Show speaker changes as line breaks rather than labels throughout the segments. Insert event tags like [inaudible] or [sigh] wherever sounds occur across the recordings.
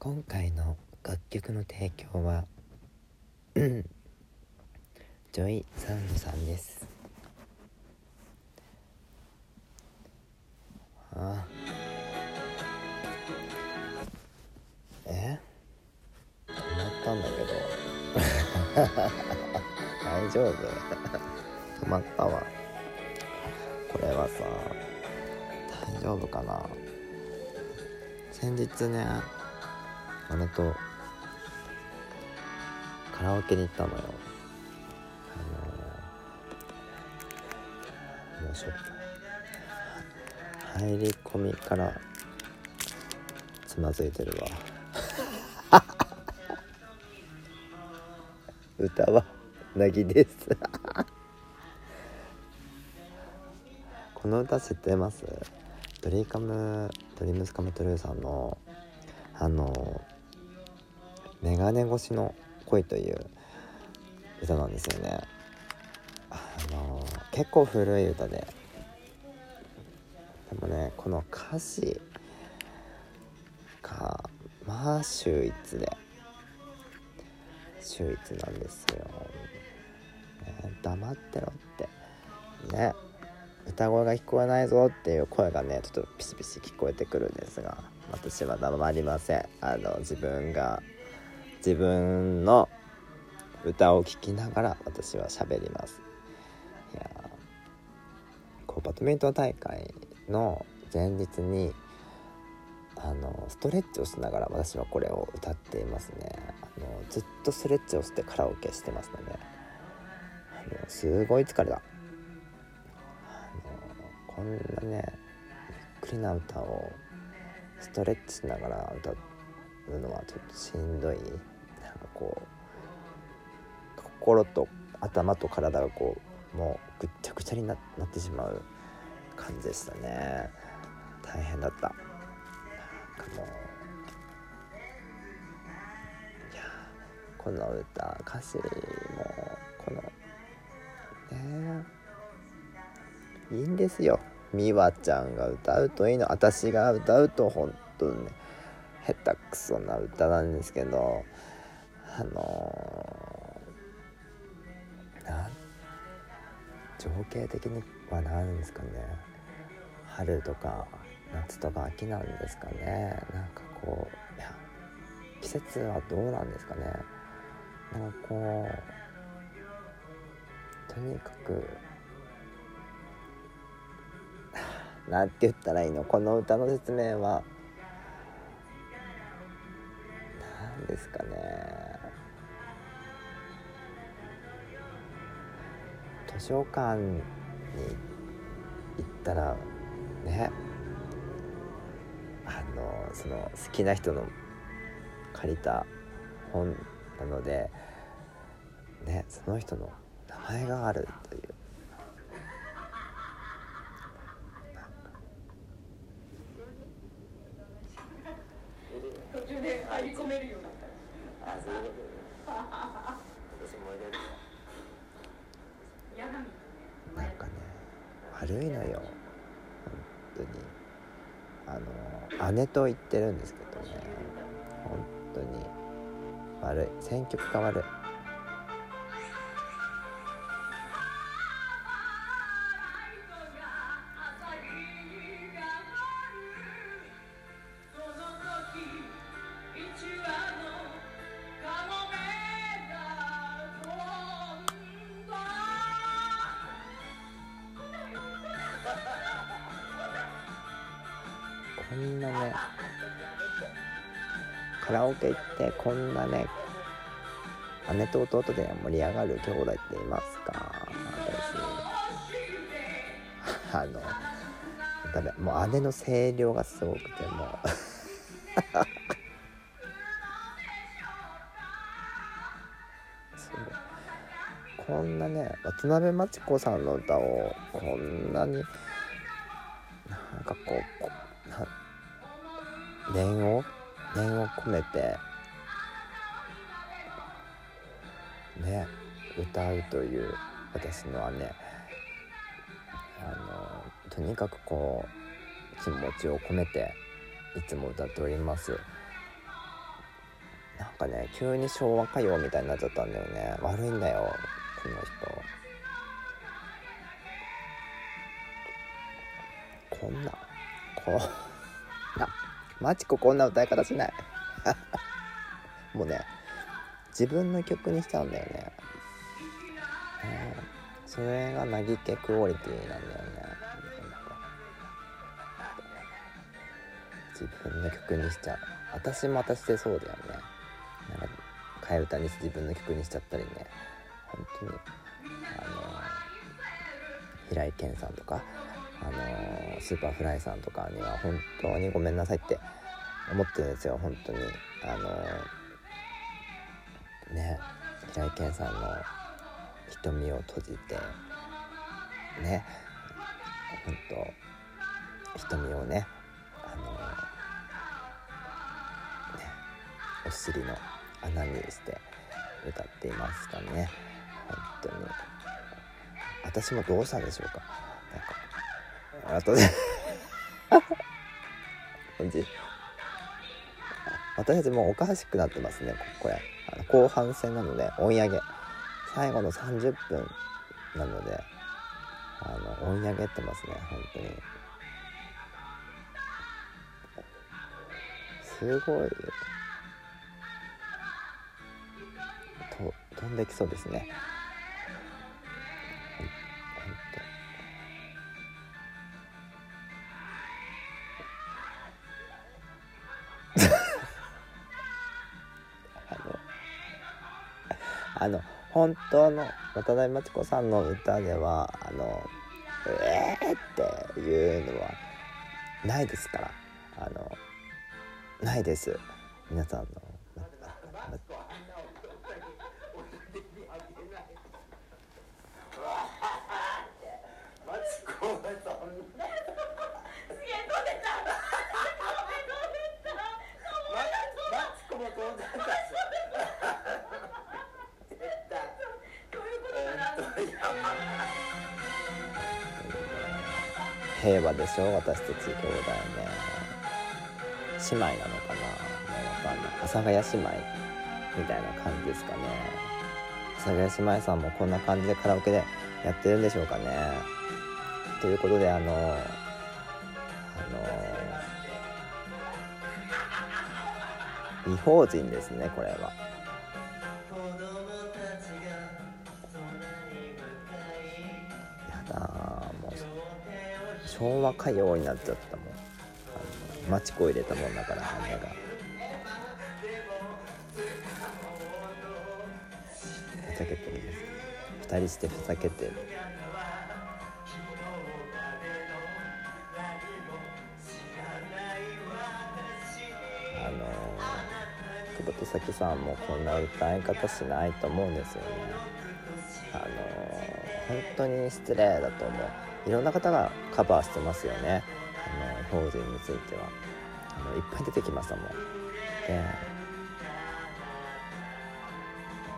今回の楽曲の提供はジョイサウンドさんです。ああ。え？止まったんだけど。[laughs] 大丈夫？止まったわ。これはさ大丈夫かな？先日ね姉とカラオケに行ったのよ。あのもうしょ入り込みからつまずいてるわ。[laughs] 歌はなぎです。[laughs] この歌知ってます？ドリーカムドリームスカムトゥルーさんのあのメガネ越しの恋という歌なんですよね。あの結構古い歌で。でもねこの歌詞がまあ秀逸で。秀逸なんですよ、ね、黙ってろって。ね歌声が聞こえないぞっていう声がねちょっとピシピシ聞こえてくるんですが私は黙りません。あの自分が自分の歌を聴きながら私は喋ります。いやこうバドミントン大会の前日にあのストレッチをしながら私はこれを歌っていますね。あのずっとストレッチをしてカラオケしてますので。あのすごい疲れた。あのこんなねゆっくりな歌をストレッチしながら歌うのはちょっとしんどい。なんかこう心と頭と体がこうもうぐっちゃぐちゃになってしまう感じでしたね。大変だった。なんかもういやこの歌歌詞もこのねいいんですよ。美和ちゃんが歌うといいの。私が歌うと本当にね下手くそな歌なんですけど。あの、な情景的には何ですかね。春とか夏とか秋なんですかね。なんかこういや季節はどうなんですかね。なんかこうとにかく [laughs] なんて言ったらいいの？この歌の説明は何ですかね。図書館に行ったらねあのその好きな人の借りた本なのでねその人の名前があるという。
途中で入り込めるようになった
あそういうことね私も入れる
嫌な
んかね悪いのよ。本当に。あの姉と言ってるんですけどね。本当に。悪い。選曲が悪い。と弟で盛り上がる兄弟っていますか？私あのダメもう姉の声量がすごくてもう。[laughs] そう。こんなね渡辺真知子さんの歌をこんなになんかこうこな念を念を込めて歌うという私の姉あのとにかくこう気持ちを込めていつも歌っております。なんかね急に昭和歌謡みたいになっちゃったんだよね。悪いんだよこの人。こんなこんなマチコこんな歌い方しない。[laughs] もうね自分の曲にしちゃうんだよね、それがなぎけクオリティなんだよね自分の曲にしちゃう私も私でそうだよねなんか替え歌にして自分の曲にしちゃったりね本当に。あの平井堅さんとかあのスーパーフライさんとかには本当に。ごめんなさいって思ってるんですよ本当にあのね平井堅さんの瞳を閉じてね本当瞳をねあのねお尻の穴にして歌っていましたね。本当に。私もどうしたんでしょうか。なんかあとで [laughs] 私たちもうおかしくなってますねここやあの後半戦なので追い上げ。最後の30分なのであの追い上げてますね本当に。すごい。と飛んできそうですね。本当の渡辺真知子さんの歌ではあの「えー!」っていうのはないですからあのないです皆さんのしょ私たち兄弟ね。姉妹なのかな？もうわかんない。阿佐ヶ谷姉妹みたいな感じですかね。阿佐ヶ谷姉妹さんもこんな感じでカラオケでやってるんでしょうかね。ということであのあの異邦人ですねこれは。昭和歌謡になっちゃったもん。あのマチコ入れたもんだから姉が。ふざけてるんです二人してふざけてる。あの久保田咲さんもこんな歌い方しないと思うんですよね。あの本当に失礼だと思う。いろんな方がカバーしてますよね。あの法人については。あのいっぱい出てきましたもん。で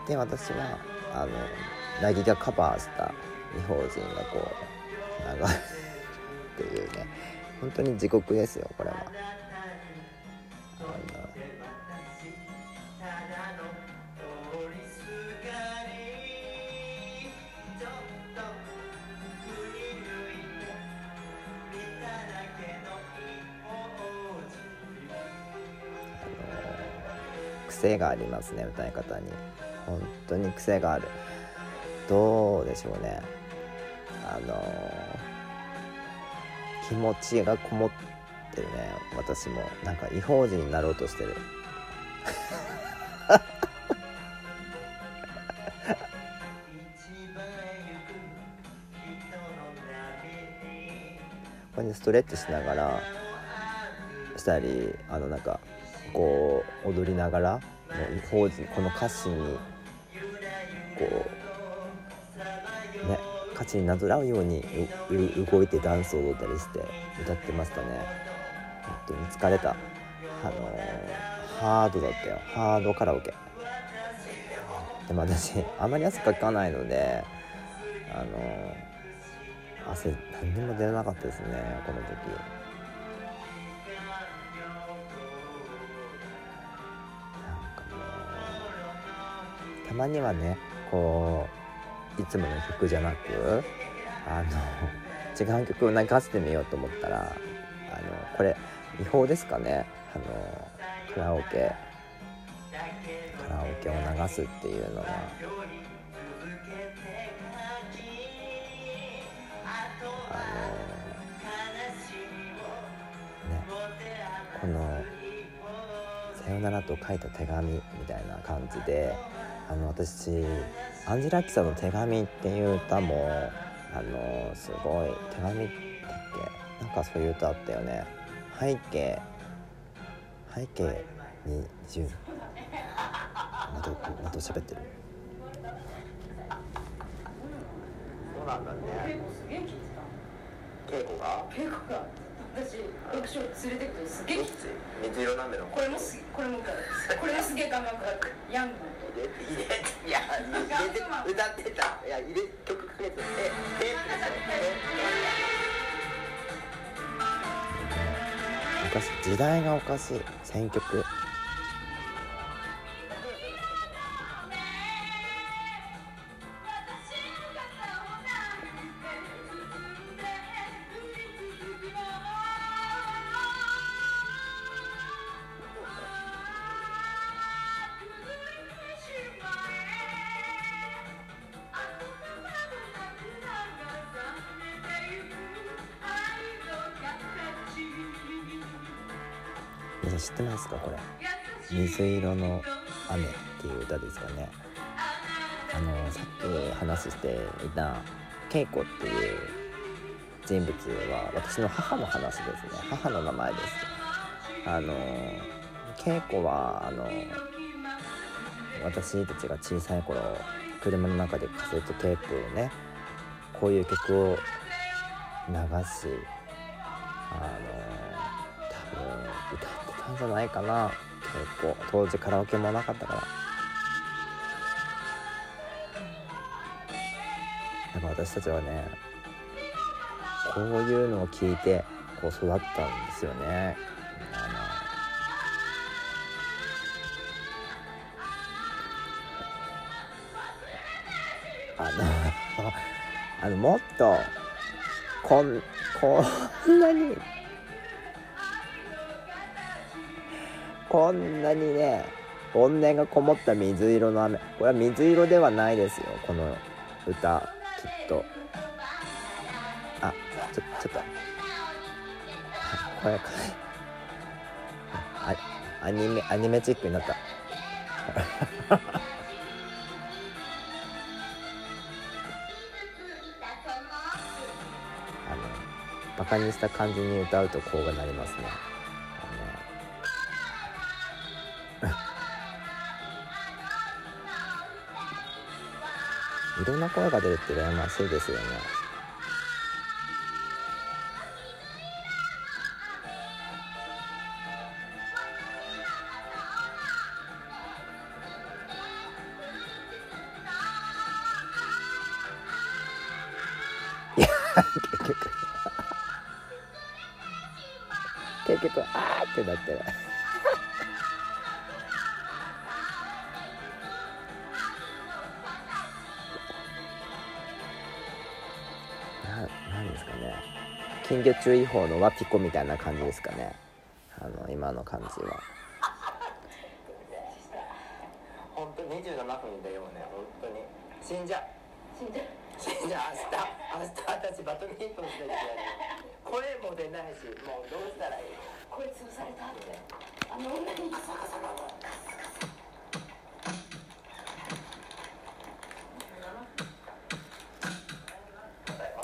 で私はあの凪がカバーした異邦人がこう流れ [laughs] っていうね。本当に地獄ですよこれは。あの。癖がありますね歌い方に。本当に癖がある。どうでしょうね。あの気持ちがこもってるね。私も。なんか異邦人になろうとしてる。[laughs] ここにストレッチしながらしたりあのなんかこう踊りながらもう異邦人この歌詞にこうね歌詞になぞらうようにうう動いてダンスを踊ったりして歌ってましたね。本当に疲れた。あのーハードだったよ。ハードカラオケ。でも私あまり汗かかないのであのー汗何にも出なかったですねこの時。たまにはねこういつもの曲じゃなくあの [laughs] 違う曲を流してみようと思ったらあのこれ違法ですかね？あのカラオケ。カラオケを流すっていうのは。あのねこの「さよならと書いた手紙」みたいな感じであの私アンジェラ・アキさんの「手紙」っていう歌もあのすごい手紙だっけ？なんかそういう歌あったよね。背景背景に10またまた喋ってる？そうなんだ
稽古すげえ聞いて
稽古が？
た稽古が。私読書連れてくとすげえきつい。
水色なんでの？
これもすこれもかこれもすげえ感覚がヤング
入れ入れいや入れて歌ってたいや入れ曲かけてテープでしょおかしい時代がおかしい選曲知ってますか？これ「水色の雨」っていう歌ですかね。あのさっき話していた恵子っていう人物は私の母の話ですね。母の名前です。あの恵子はあの私たちが小さい頃車の中でカセットテープをねこういう曲を流しあのんじゃないかな。結構当時カラオケもなかったから。だから私たちはねこういうのを聞いてこう育ったんですよね。あのあのあのもっとこんこんなにこんなにね怨念がこもった水色の雨。これは水色ではないですよこの歌。きっと。あちょちょっと。これあアニメアニメチックになった。[laughs] あのバカにした感じに歌うとこうがなりますね。いろんな声が出るって羨ましいですよね。ですかね。金魚注意報のワピコみたいな感じですかね。あの今の感じは。[laughs] 本当27分でよね本当に。死んじゃう。
死んじゃう。
死んじゃう。明日明日私バドミントンしなきゃいけない声も出ないしもうどうしたらいい？
これ潰されたって。あの女にカサカサカサ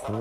この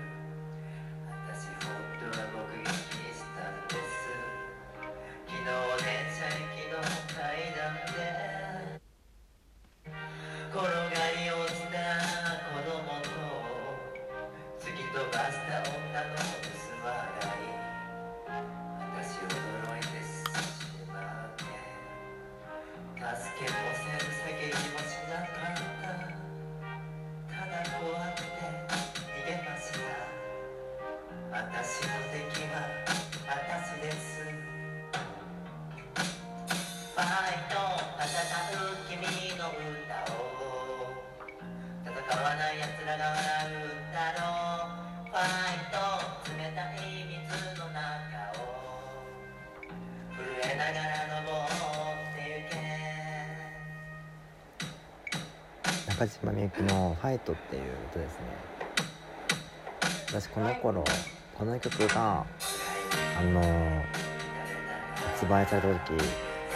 中
島みゆきの「ファイト」っていう歌ですね。私この頃この曲があの発売された時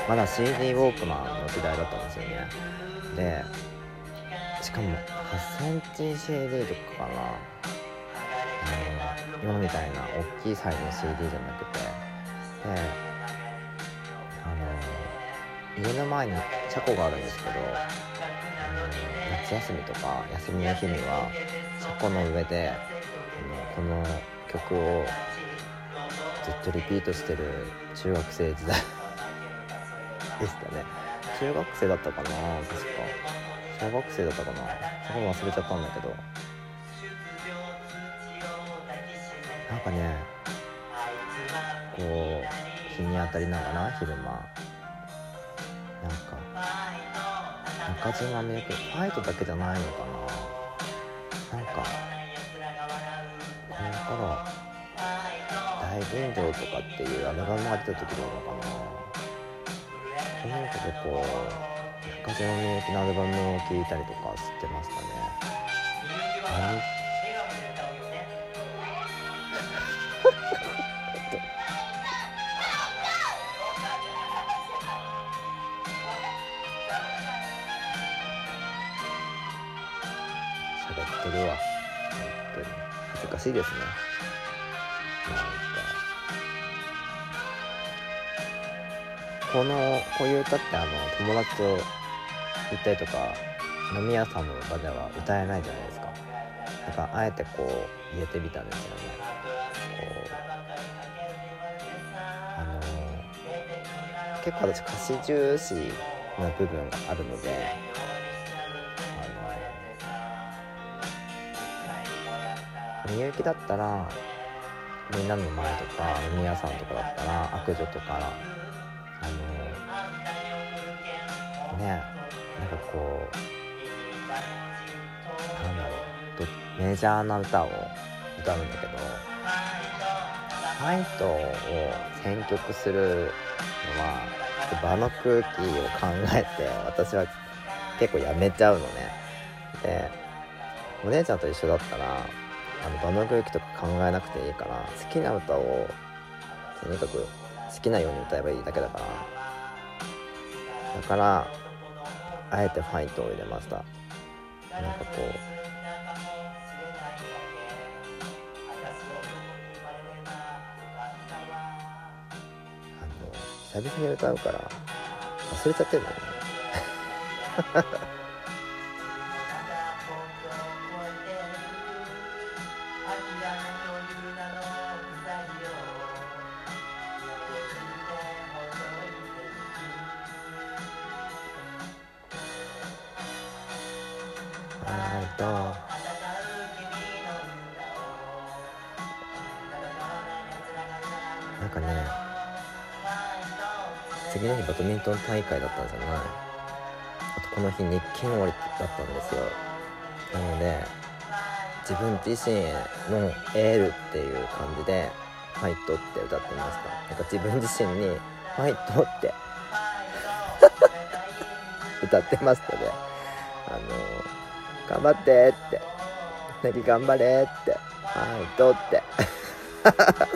まだ CD ウォークマンの時代だったんですよね。でしかも 8cmCD とかかな。今みたいな大きいサイズの CD じゃなくて。であの家の前に車庫があるんですけどあの夏休みとか休みの日には車庫の上でこの曲をずっとリピートしてる中学生時代 [laughs] でしたね。中学生だったかな確か。小学生だったかな。そこも忘れちゃったんだけど。なんかねこう日に当たりながら昼間。なんか中島みゆきファイトだけじゃないのかな。なんかこの頃「大吟醸」とかっていうアルバムが出た時なのかな。なんかでこう中島みゆきのアルバムを聴いたりとかしてましたね。ってるわ本当に恥ずかしいですね。なんかこのこういう歌ってあの友達と行ったりとか飲み屋さんの場では歌えないじゃないですか。だからあえてこう入れてみたんですよね。こうあの結構私歌詞重視な部分があるのでみゆきだったらみんなの前とか飲み屋さんとかだったら悪女とかあのねなんかこうなんだろうメジャーな歌を歌うんだけどファイトを選曲するのは場の空気を考えて私は結構やめちゃうのね。でお姉ちゃんと一緒だったらあの場の空気とか考えなくていいから好きな歌をとにかく好きなように歌えばいいだけだから。だからあえてファイトを入れました。なんかこうあの久々に歌うから忘れちゃってるのね。[laughs] 会だったんじゃない。あとこの日日勤終わりだったんですよ。なので自分自身のエールっていう感じで「ファイト」って歌ってました。なんか自分自身に「ファイト」って [laughs] 歌ってましたね。あの頑張ってって何頑張れってファイトって。[laughs]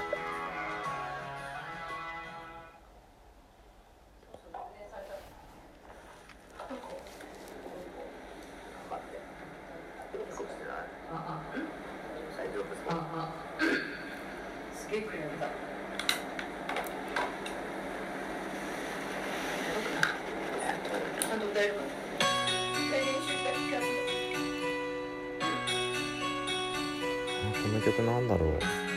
すげえんだ。ちゃんと歌えるかな。
この曲なんだろう。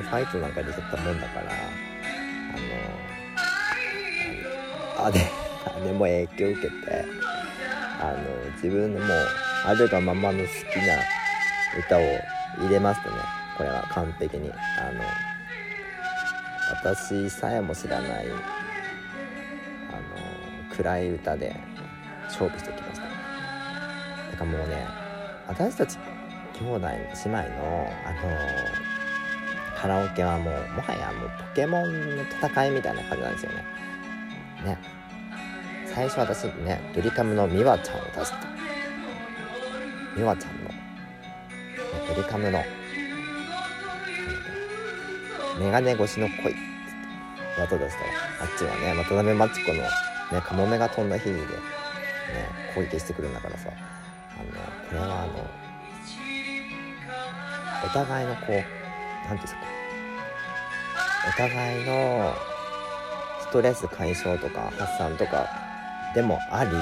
の「
ファイト」なんかで撮ったもんだからあのあれあれも影響受けてあの自分のもうあるがままの好きな歌を入れますとねこれは完璧に。あの私さえも知らないあの暗い歌で勝負してきました。だからもうね私たち兄弟姉妹のあのカラオケはもうもはやもうポケモンの戦いみたいな感じなんですよね。ね。最初私ねドリカムのミワちゃんを出したミワちゃんの。ねドリカムの。メガネ越しの恋。わとですと。あっちはね渡辺真知子のねカモメが飛んだ日にでね攻撃してくるんだからさ。あのこれはあのお互いのこう何ていうんですかお互いのストレス解消とか発散とかでもありあの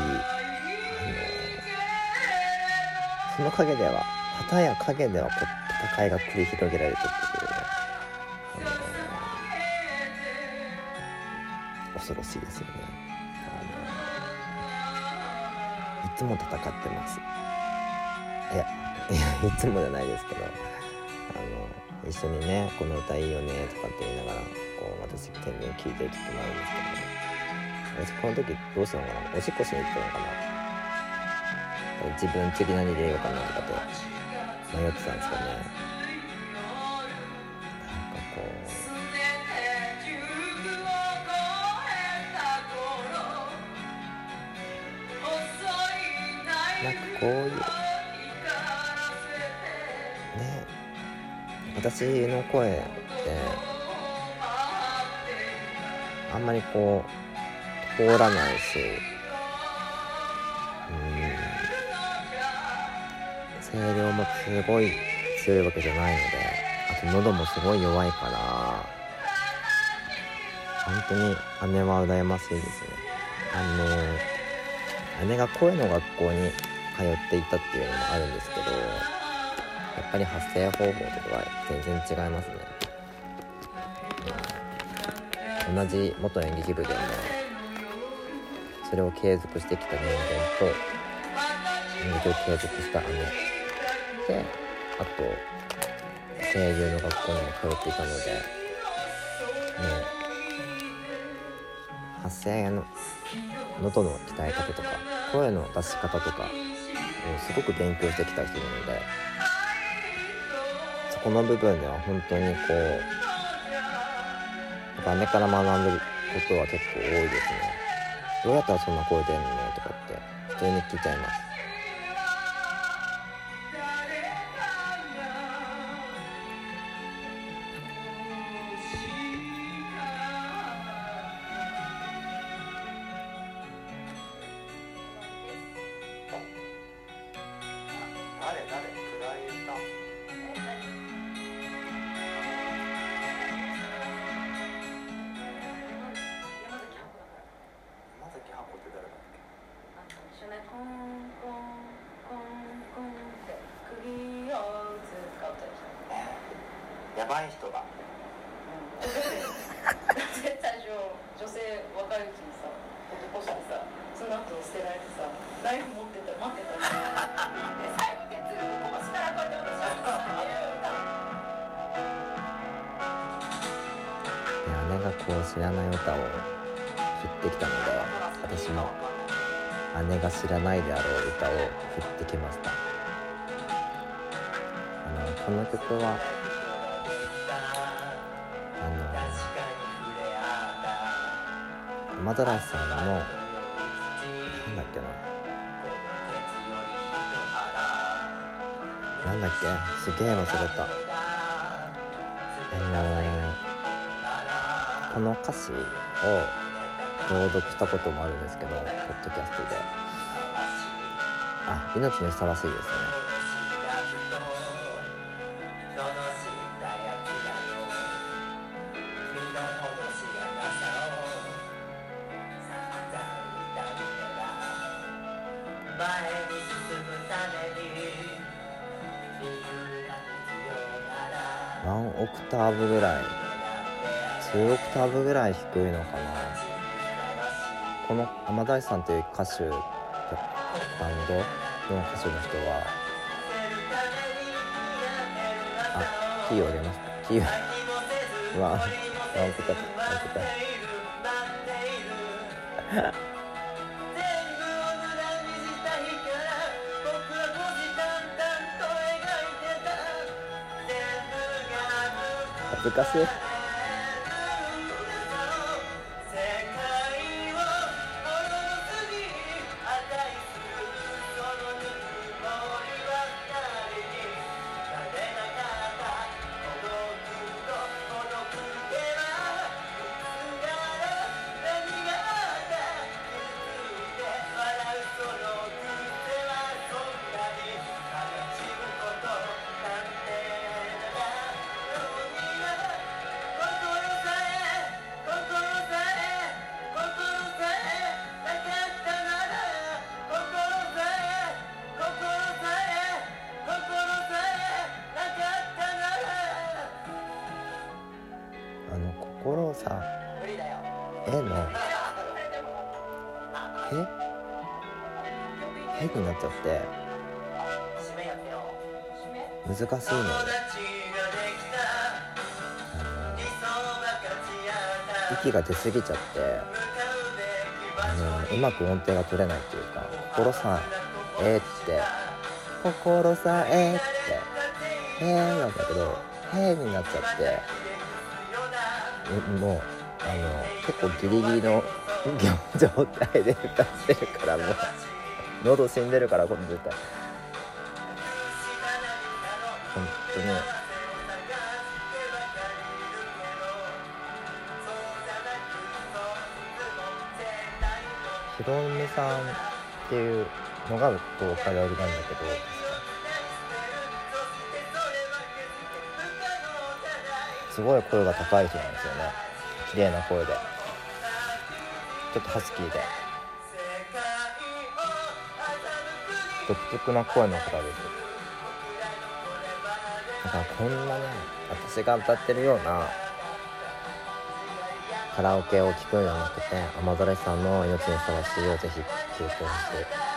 その陰では旗や陰ではこ戦いが繰り広げられてるっていうねあの恐ろしいですよね。あのいつも戦ってます。いやいつもじゃないですけど。一緒にね「この歌いいよね」とかって言いながらこう私天然聞いてる時もあるんですけどね。私この時どうしたのかな。おしっこしに行ったのかな。自分次何で入れようかなとかって迷ってたんですけどね。なんかこうなんかこういう。私の声ってあんまりこう通らないしうん声量もすごい強いわけじゃないのであと喉もすごい弱いから本当に姉は羨ましいですね。あの姉が声の学校に通っていたっていうのもあるんですけどやっぱり発声方法とかが全然違いますね、うん同じ元演劇部でもそれを継続してきた人間と演劇を継続した姉。であと声優の学校にも通っていたのでもう発声の喉の鍛え方とか声の出し方とかをすごく勉強してきた人なのでそこの部分では本当にこう姉から学んでることは結構多いですね。どうやったらそんな声出んのとかって普通に聞いちゃいます。ってきたので
私も姉が知らないであろう歌を振ってきました。あのこの曲はあのマドラスさんのなんだっけな。なんだっけ？すげえ忘れた。あのこの歌詞を朗読したこともあるんですけどポッドキャストで。あ命にふさわしいですね。
前に進むために理由が必要なら
ワンオクターブぐらい2オクターブぐらい低いのかな。この天大さんという歌手バンドの歌手の人はあキーを入れましたキーをワンワンオクターブワンオクターブ恥ずかしい出過ぎちゃってあのうまく音程が取れないっていうか「心さえ」って「心さえ」って「へー」なんだけど「へ」になっちゃってもうあの結構ギリギリの状態で歌ってるからもう喉死んでるからこの絶対本当に。ひろみさんっていうのがボーカルなんだけど。すごい声が高い人なんですよね。綺麗な声で。ちょっとハスキーで。独特な声の方です。だからこんなね私が歌ってるようなカラオケを聴くんじゃなくて雨ざれさんの「命にふさわしい」をぜひ聴いてほしい。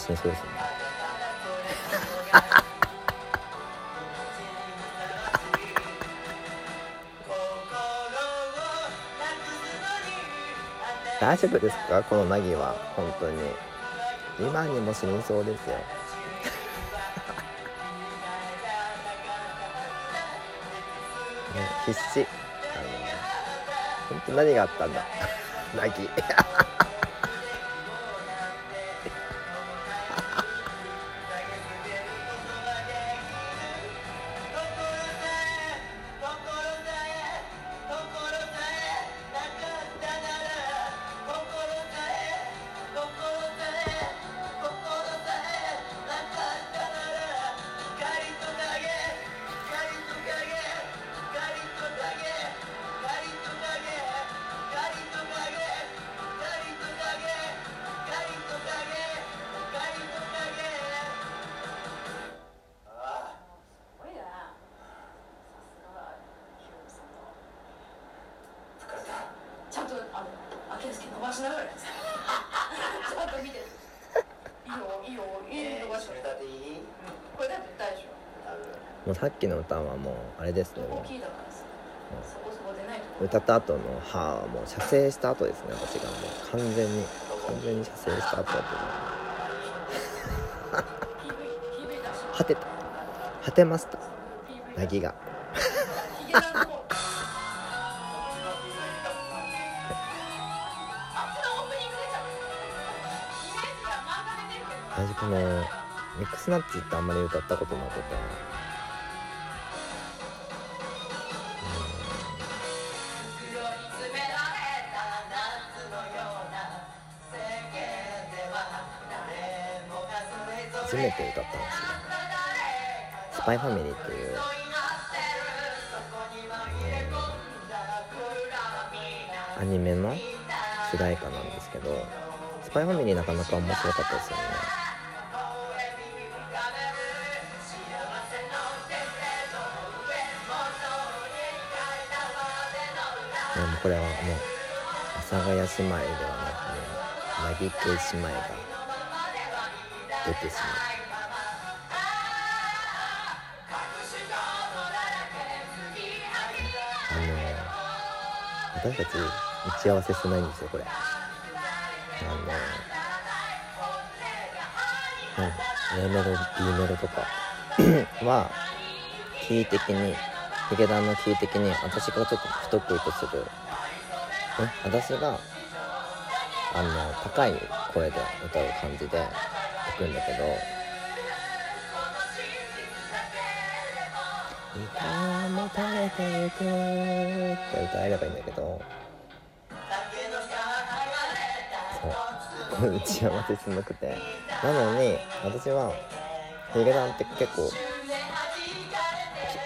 こそ
今にも死にそうですね。[laughs] 大丈夫ですか？このナギは。本当に。今にも死にそうですよ。[laughs]
ね必死。あの本当何があったんだ？[laughs] 泣き
っ
きの歌はもうあれですね。歌った後の「は」はもう射精した後ですね。私がもう完全に完全に射精した後だと思う。
PV, PV 出し
果てた。果てました泣きが私このミックスナッツってあんまり歌ったことなくて初めて歌ったんですよスパイファミリーっていうアニメの主題歌なんですけどスパイファミリーなかなか面白かったですよね。でもこれはもう阿佐ヶ谷姉妹ではなくね凪系姉妹が出てしまう。あの私たち打ち合わせしてないんですよこれ。あのなん A メロ B メロとか。[coughs] はキー的にヒゲダンのキー的に私がちょっと不得意とする、ね、私があの高い声で歌う感じで行くんだけど「歌も垂れてゆく」って。歌えればいいんだけどそう打ち合わせしなくて。なのに私はヒゲダンって結構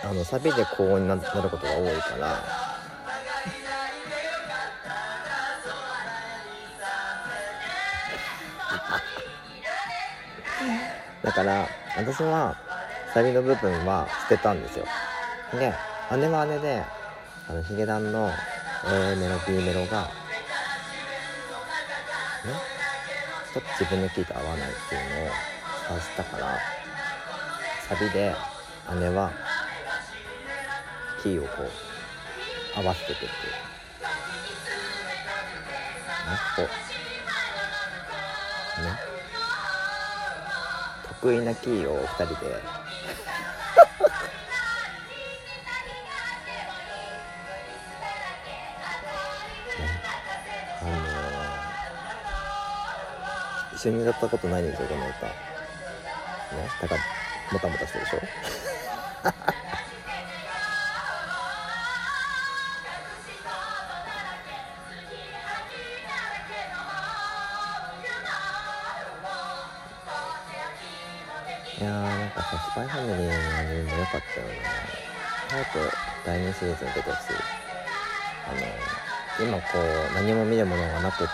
あのサビで高音にななることが多いからだから私はサビの部分は捨てたんですよ。で姉は姉であのヒゲダンの A メロ B メロがねちょっと自分のキーと合わないっていうのを察したからサビで姉はキーをこう合わせていくっていうねこう。得意なキーを2人で。あのー一緒に歌ったことないんですよこの歌。ねだからもたもたしてるでしょ？イファミリーのアニメも良かったよね早く第2シリーズに出てほしいあの今こう何も見るものがなくて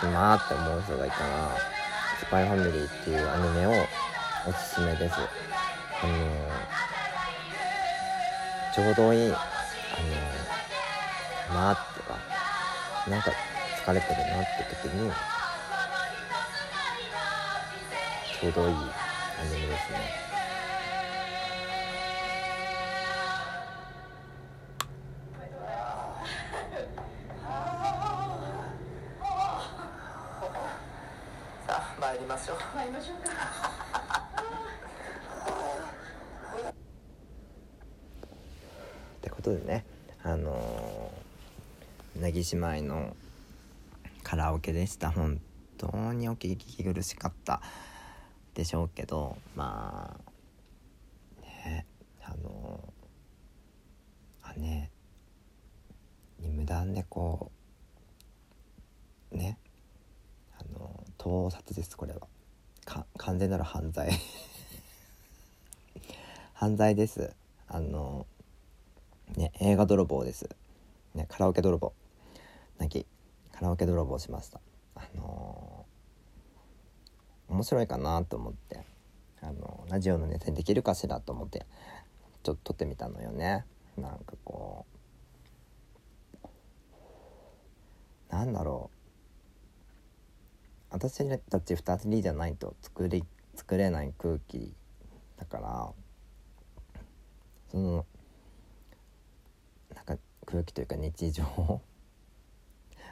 暇って思う人がいたら「スパイファミリー」っていうアニメをおすすめです。あのちょうどいいあのなーってかなんか疲れてるなって時にちょうどいいアニメですね。ことでねあのー、なぎ姉妹のカラオケでした。本当にお聞き苦しかったでしょうけどまあねあの、あねに無断でこうねあの盗撮ですこれは。か完全なる犯罪。[laughs] 犯罪です。あのね映画泥棒です。ねカラオケ泥棒。泣きカラオケ泥棒しました。あの面白いかなと思って。あのラジオのネタにできるかしらと思って。ちょっと撮ってみたのよね。なんかこうなんだろう。私たち2人じゃないと作り作れない空気だからその空気というか日常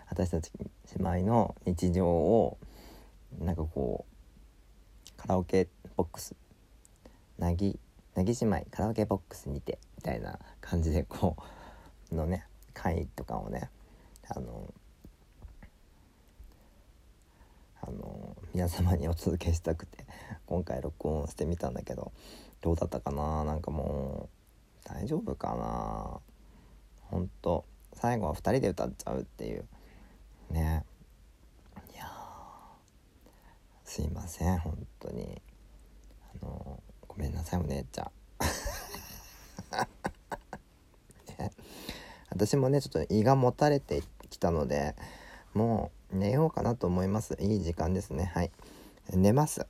私たち姉妹の日常をなんかこうカラオケボックスなぎなぎ姉妹カラオケボックスにてみたいな感じでこうのね会とかをねあのあの皆様にお届けしたくて今回録音してみたんだけどどうだったかな？なんかもう大丈夫かな？ほんと最後は2人で歌っちゃうっていう。ね。いやすいません本当に。あのごめんなさいお姉ちゃん、[laughs] ね、私もねちょっと胃がもたれてきたのでもう寝ようかなと思います。いい時間ですね。はい。寝ます。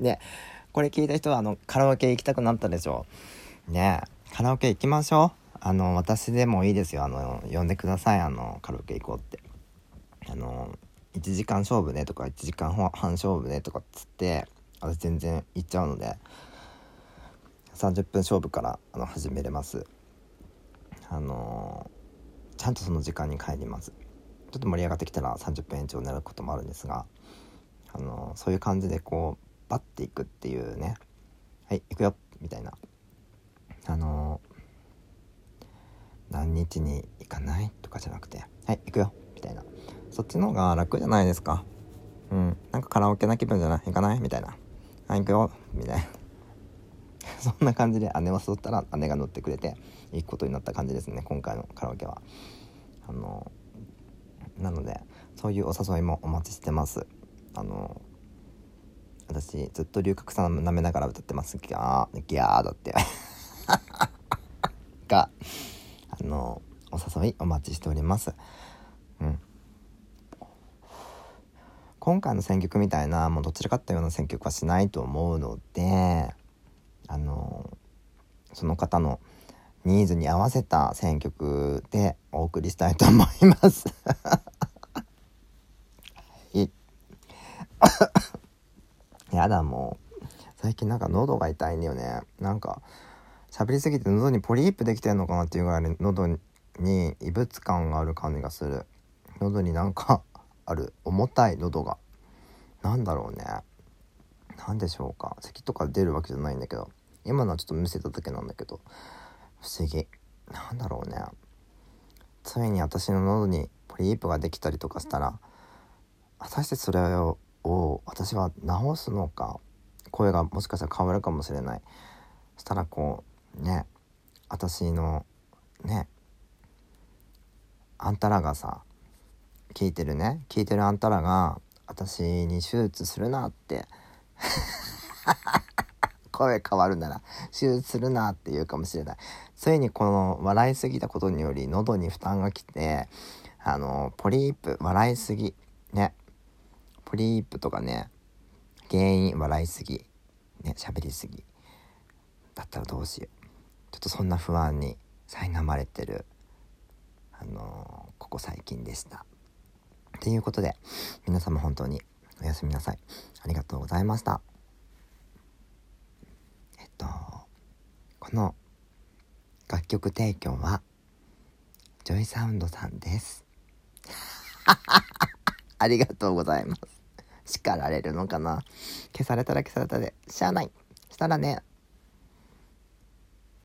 で [laughs] これ聞いた人はあのカラオケ行きたくなったでしょ。うねカラオケ行きましょう。あの私でもいいですよ。あの呼んでください。あのカラオケ行こうって。あの1時間勝負ねとか1時間半勝負ねとかっつって私全然行っちゃうので30分勝負からあの始めれます。あのちゃんとその時間に帰ります。ちょっと盛り上がってきたら30分延長を狙うこともあるんですがあのそういう感じでこうバッていくっていうね。はい行くよ。みたいな。あの何日に行かないとかじゃなくてはい行くよみたいな。そっちの方が楽じゃないですか。うんなんかカラオケな気分じゃない？行かない？みたいな。はい行くよみたいな。[laughs] そんな感じで姉を誘ったら姉が乗ってくれて行くことになった感じですね今回のカラオケは。あのなのでそういうお誘いもお待ちしてます。あの私ずっと龍角散舐めながら歌ってます。ギャーギャーだって。[laughs] があのお誘いお待ちしております。うん。今回の選曲みたいなもうどちらかったような選曲はしないと思うのであのその方のニーズに合わせた選曲でお送りしたいと思います。[laughs] い。[laughs] やだもう。最近なんか喉が痛いんだよね。なんか喋りすぎて喉にポリープできてんのかなっていうぐらい喉に異物感がある感じがする。喉になんか [laughs] ある。重たい喉が。なんだろうね。何でしょうか。咳とか出るわけじゃないんだけど。今のはちょっと見せただけなんだけど。不思議。なんだろうね。ついに私の喉にポリープができたりとかしたら果たしてそれを私は治すのか。声がもしかしたら変わるかもしれない。そしたらこうね私のねあんたらがさ聞いてるね聞いてるあんたらが私に手術するなって [laughs] 声変わるなら手術するなって言うかもしれない。ついにこの笑いすぎたことにより喉に負担がきてあのポリープ笑いすぎねポリープとかね原因笑いすぎね喋りすぎだったらどうしよう。ちょっとそんな不安に苛まれてるあのここ最近でした。ということで皆様本当におやすみなさい。ありがとうございました。えっとこの楽曲提供はジョイサウンドさんです。[laughs] ありがとうございます。叱られるのかな。消されたら消されたでしゃあない。したらね